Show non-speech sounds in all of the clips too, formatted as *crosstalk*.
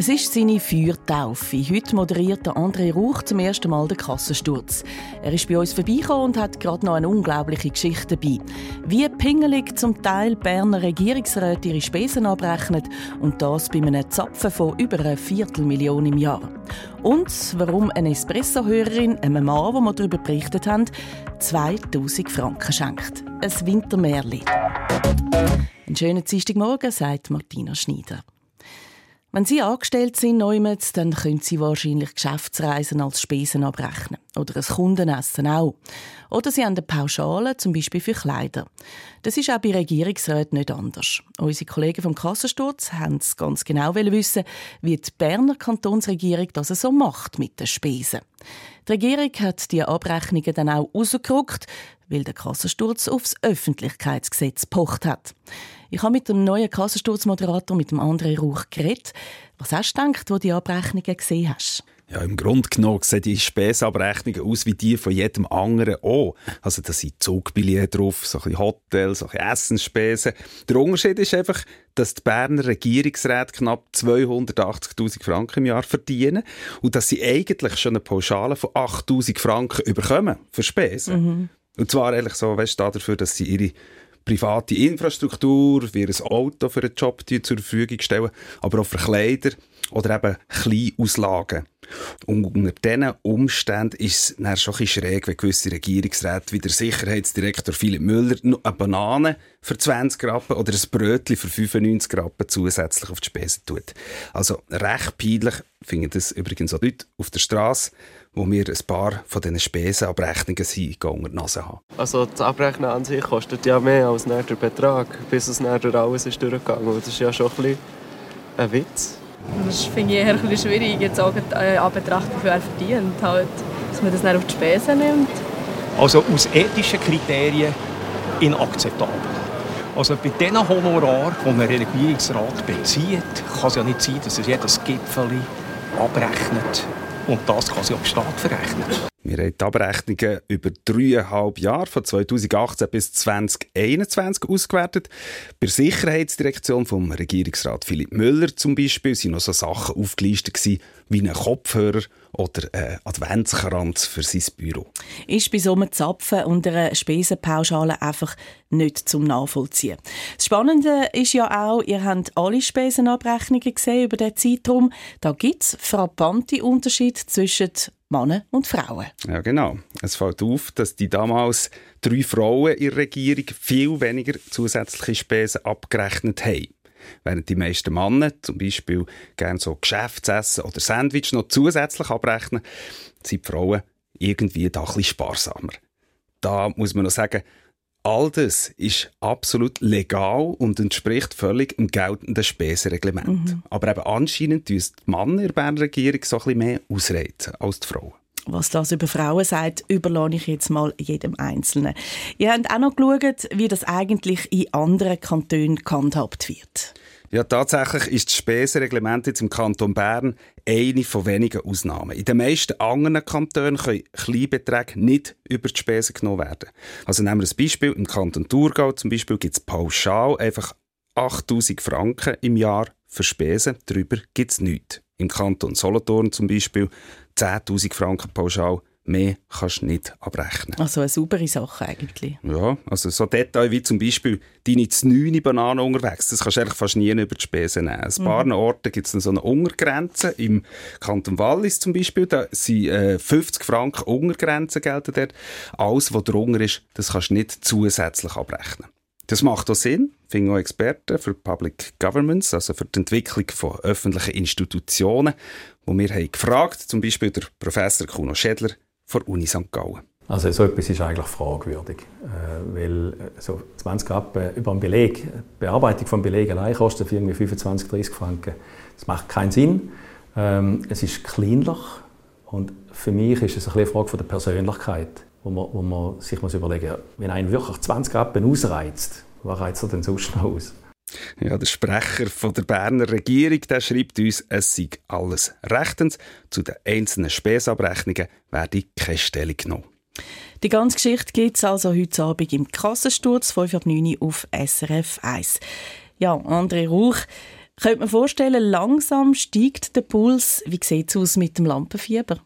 es ist seine Feuertaufe. Heute moderiert André Rauch zum ersten Mal den Kassensturz. Er ist bei uns vorbeigekommen und hat gerade noch eine unglaubliche Geschichte dabei. Wie pingelig zum Teil Berner Regierungsräte ihre Spesen abrechnen und das bei einem Zapfen von über einer Viertelmillion im Jahr. Und warum eine Espresso-Hörerin einem Mann, wo wir darüber berichtet haben, 2000 Franken schenkt. Ein Wintermärli. Einen schönen Dienstagmorgen, sagt Martina Schneider. Wenn Sie angestellt sind, Neumets, dann können Sie wahrscheinlich Geschäftsreisen als Spesen abrechnen. Oder ein Kundenessen auch. Oder Sie haben eine Pauschale, zum Beispiel für Kleider. Das ist auch bei Regierungsräten nicht anders. Unsere Kollegen vom Kassensturz haben es ganz genau wissen, wie die Berner Kantonsregierung das so macht mit den Spesen. Die Regierung hat die Abrechnungen dann auch rausgerückt, weil der Kassensturz aufs Öffentlichkeitsgesetz pocht hat. Ich habe mit dem neuen Kassensturzmoderator, mit dem André Rauch, geredet. Was hast du gedacht, wo du die Abrechnungen gesehen hast? Ja, im Grunde genommen sehen die Spesenabrechnungen aus wie die von jedem anderen auch. Also da sind Zugbillette drauf, so ein Hotels, so ein Essensspesen. Der Unterschied ist einfach, dass die Berner Regierungsräte knapp 280'000 Franken im Jahr verdienen und dass sie eigentlich schon eine Pauschale von 8'000 Franken überkommen für Spesen. Mhm. Und zwar eigentlich so, weißt du, dafür, dass sie ihre private Infrastruktur, wie ein Auto für einen Job zur Verfügung stellen, aber auch für Kleider oder eben Kleinauslagen. Und unter diesen Umständen ist es dann schon ein schräg, wenn gewisse Regierungsräte wie der Sicherheitsdirektor Philipp Müller noch eine Banane für 20 Rappen oder ein Brötchen für 95 Rappen zusätzlich auf die Spesen tut. Also recht peinlich finden das übrigens auch Leute auf der Straße, wo wir ein paar von diesen Spesenabrechnungen unter die Nase haben. Also das Abrechnen an sich kostet ja mehr als der Betrag, bis es durch alles ist durchgegangen. Das ist ja schon ein, bisschen ein Witz. Das finde ich eher ein bisschen schwierig, jetzt auch äh, an Betracht, wie viel er verdient. Halt, dass man das nicht auf die Spesen nimmt. Also aus ethischen Kriterien inakzeptabel. Also bei diesen Honorar, die ein Regierungsrat bezieht, kann es ja nicht sein, dass er jedes Gipfel abrechnet und das kann sie auch Staat verrechnen. Wir haben die Abrechnungen über dreieinhalb Jahre, von 2018 bis 2021, ausgewertet. Bei der Sicherheitsdirektion vom Regierungsrat Philipp Müller zum Beispiel sind noch so Sachen aufgelistet wie ein Kopfhörer oder ein Adventskranz für sein Büro. Ist bei so einem Zapfen und einer Spesenpauschale einfach nicht zum Nachvollziehen. Das Spannende ist ja auch, ihr habt alle Spesenabrechnungen gesehen über den Zeitraum. Da gibt es frappante Unterschiede zwischen Männer und Frauen. Ja, genau. Es fällt auf, dass die damals drei Frauen in der Regierung viel weniger zusätzliche Spesen abgerechnet haben. Während die meisten Männer zum Beispiel gerne so Geschäftsessen oder Sandwich noch zusätzlich abrechnen, sind die Frauen irgendwie da ein bisschen sparsamer. Da muss man noch sagen, all das ist absolut legal und entspricht völlig dem geltenden Spesenreglement. Mhm. Aber eben anscheinend tun die Männer in der Berner Regierung so ein bisschen mehr ausreizen als die Frauen. Was das über Frauen sagt, überlasse ich jetzt mal jedem Einzelnen. Ihr habt auch noch geschaut, wie das eigentlich in anderen Kantonen gehandhabt wird. Ja, tatsächlich ist das Spesenreglement jetzt im Kanton Bern eine von wenigen Ausnahmen. In den meisten anderen Kantonen können Kleinbeträge nicht über die Spesen genommen werden. Also nehmen wir ein Beispiel. Im Kanton Thurgau zum Beispiel gibt es pauschal einfach 8000 Franken im Jahr für Spesen. Darüber gibt es nichts. Im Kanton Solothurn zum Beispiel 10.000 Franken pauschal. Mehr kannst du nicht abrechnen. Also eine saubere Sache eigentlich. Ja, also so Details wie zum Beispiel deine 9 Bananen unterwegs, das kannst du eigentlich fast nie über die Spesen nehmen. An ein paar mhm. Orten gibt es so eine Untergrenze. Im Kanton Wallis zum Beispiel, da sind äh, 50 Franken Untergrenze gelten dort. Alles, was drunter ist, das kannst du nicht zusätzlich abrechnen. Das macht auch Sinn, finden auch Experten für Public Governments, also für die Entwicklung von öffentlichen Institutionen, wo wir haben gefragt, zum Beispiel der Professor Kuno Schädler von Uni St. Gallen. Also so etwas ist eigentlich fragwürdig, äh, weil äh, so 20 Rappen über einen Beleg, Bearbeitung von Beleg allein kostet irgendwie 25, 30 Franken. Das macht keinen Sinn. Ähm, es ist kleinlich und für mich ist es ein eine Frage der Persönlichkeit wo man, wo man sich muss überlegen muss, wenn einen wirklich 20 Rappen ausreizt, was reizt er denn sonst noch aus? Ja, der Sprecher von der Berner Regierung der schreibt uns, es sei alles rechtens. Zu den einzelnen Späßabrechnungen werde keine Stellung genommen. Die ganze Geschichte gibt es also heute Abend im Kassensturz, 5 ab 9 Uhr auf SRF 1. Ja, André Rauch, könnte man vorstellen, langsam steigt der Puls. Wie sieht es aus mit dem Lampenfieber?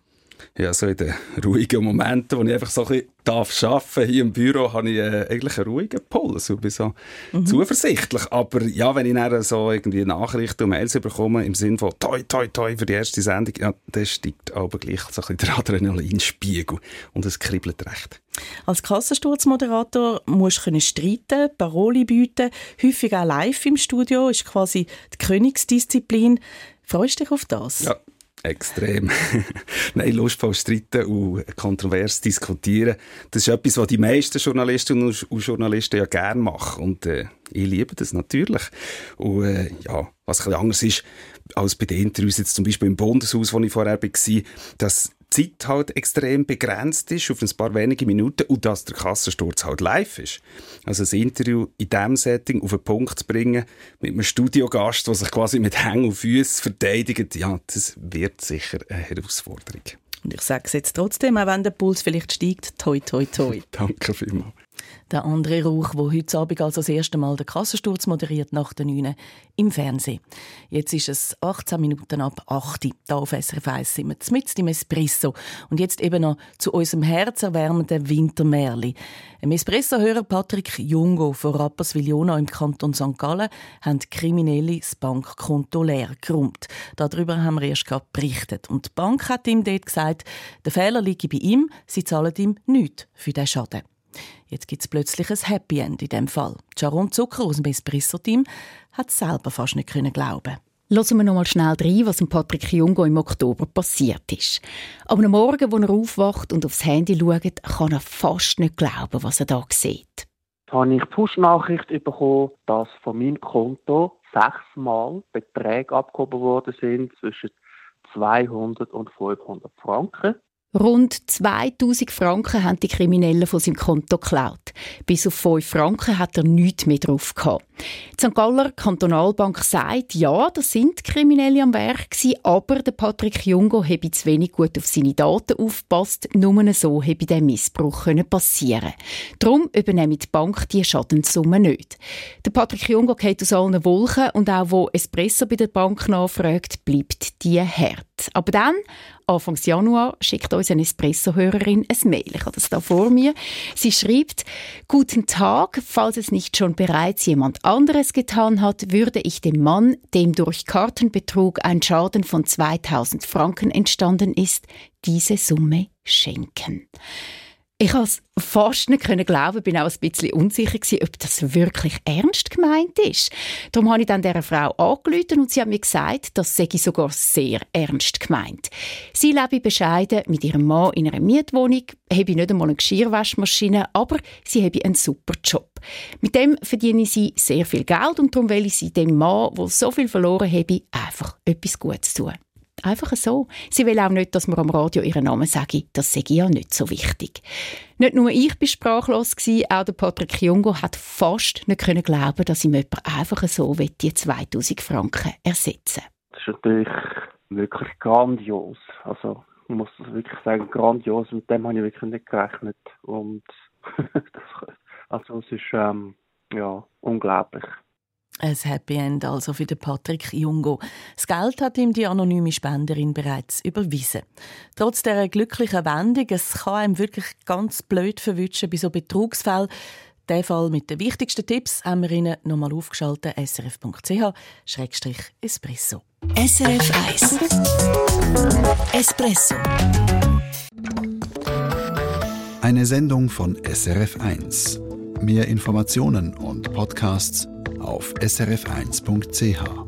Ja, so in den ruhigen Momenten, wo ich einfach so ein bisschen darf arbeiten hier im Büro, habe ich äh, eigentlich einen ruhigen Puls und bin so mhm. zuversichtlich. Aber ja, wenn ich dann so irgendwie Nachrichten und Mails bekomme im Sinne von toi, toi, toi für die erste Sendung, ja, dann steigt aber gleich so ein bisschen der Adrenalinspiegel und es kribbelt recht. Als Kassensturzmoderator musst du streiten, Paroli bieten, häufig auch live im Studio, ist quasi die Königsdisziplin. Freust du dich auf das? Ja, Extrem. *laughs* Nein, lustvoll streiten und kontrovers diskutieren. Das ist etwas, was die meisten Journalistinnen und Journalisten ja gerne machen. Und äh, ich liebe das natürlich. Und äh, ja, was ein bisschen anders ist als bei den Interviews, jetzt zum Beispiel im Bundeshaus, wo ich vorher war, dass Zeit halt extrem begrenzt ist auf ein paar wenige Minuten und dass der Kassensturz halt live ist. Also ein Interview in diesem Setting auf den Punkt zu bringen mit einem Studiogast, der sich quasi mit Hängen und Füßen verteidigt, ja, das wird sicher eine Herausforderung. Und ich sage es jetzt trotzdem, auch wenn der Puls vielleicht steigt, toi, toi, toi. *laughs* Danke vielmals. Der André Rauch, der heute Abend also das erste Mal den Kassensturz moderiert nach der 9 im Fernsehen. Jetzt ist es 18 Minuten ab 8 Hier auf SRF 1 sind wir mit im Espresso. Und jetzt eben noch zu unserem herzerwärmenden Wintermärli. Ein Espresso-Hörer Patrick Jungo von Rapperswil-Jona im Kanton St. Gallen haben Kriminelle das Bankkonto leer geräumt. Darüber haben wir erst gerade berichtet. Und die Bank hat ihm dort gesagt, der Fehler liege bei ihm, sie zahlen ihm nichts für den Schaden. Jetzt gibt es plötzlich ein Happy End in dem Fall. Sharon Zucker aus dem Espresso-Team hat es selber fast nicht glauben Lassen wir noch mal schnell rein, was Patrick Jungo im Oktober passiert ist. Aber am Morgen, als er aufwacht und aufs Handy schaut, kann er fast nicht glauben, was er da sieht. Da habe ich Push-Nachricht bekommen, dass von meinem Konto sechsmal Beträge abgehoben worden sind zwischen 200 und 500 Franken. Rund 2000 Franken haben die Kriminellen von seinem Konto geklaut. Bis auf 5 Franken hat er nichts mehr drauf gehabt. Die St. Galler Kantonalbank sagt, ja, das sind Kriminelle am Werk gewesen, aber der Patrick Jungo habe zu wenig gut auf seine Daten aufgepasst. Nur so habe der Missbrauch passieren Darum übernimmt die Bank die Schadenssumme nicht. Der Patrick Jungo geht aus allen Wolken und auch wo Espresso bei der Bank nachfragt, bleibt die hart. Aber dann, Anfang Januar, schickt uns eine Espresso-Hörerin ein Mail. Ich habe das da vor mir. Sie schreibt, Guten Tag, falls es nicht schon bereits jemand anderes getan hat, würde ich dem Mann, dem durch Kartenbetrug ein Schaden von 2000 Franken entstanden ist, diese Summe schenken. Ich konnte es fast nicht glauben, bin auch ein bisschen unsicher gewesen, ob das wirklich ernst gemeint ist. Darum habe ich dann dieser Frau angerufen und sie hat mir gesagt, das sei sogar sehr ernst gemeint. Sie lebe bescheiden mit ihrem Mann in einer Mietwohnung, habe nicht einmal eine Geschirrwaschmaschine, aber sie habe einen super Job. Mit dem verdiene sie sehr viel Geld und darum will ich sie dem Mann, der so viel verloren habe, einfach etwas Gutes tun. Einfach so. Sie will auch nicht, dass man am Radio ihren Namen sage. Das sei ja nicht so wichtig. Nicht nur ich war sprachlos, auch Patrick Jungo hat fast nicht glauben, dass ihm jemand einfach so die 2000 Franken ersetzen Das ist natürlich wirklich grandios. Also, ich muss das wirklich sagen, grandios. Mit dem habe ich wirklich nicht gerechnet. Und *laughs* das, also, es ist ähm, ja, unglaublich. Ein Happy End also für den Patrick Jungo. Das Geld hat ihm die anonyme Spenderin bereits überwiesen. Trotz der glücklichen Wendung, es kann einem wirklich ganz blöd verwischen bei so Betrugsfällen. Der Fall mit den wichtigsten Tipps haben wir Ihnen nochmal aufgeschaltet. srf.ch-espresso. SRF 1 Espresso Eine Sendung von SRF 1. Mehr Informationen und Podcasts auf srf1.ch.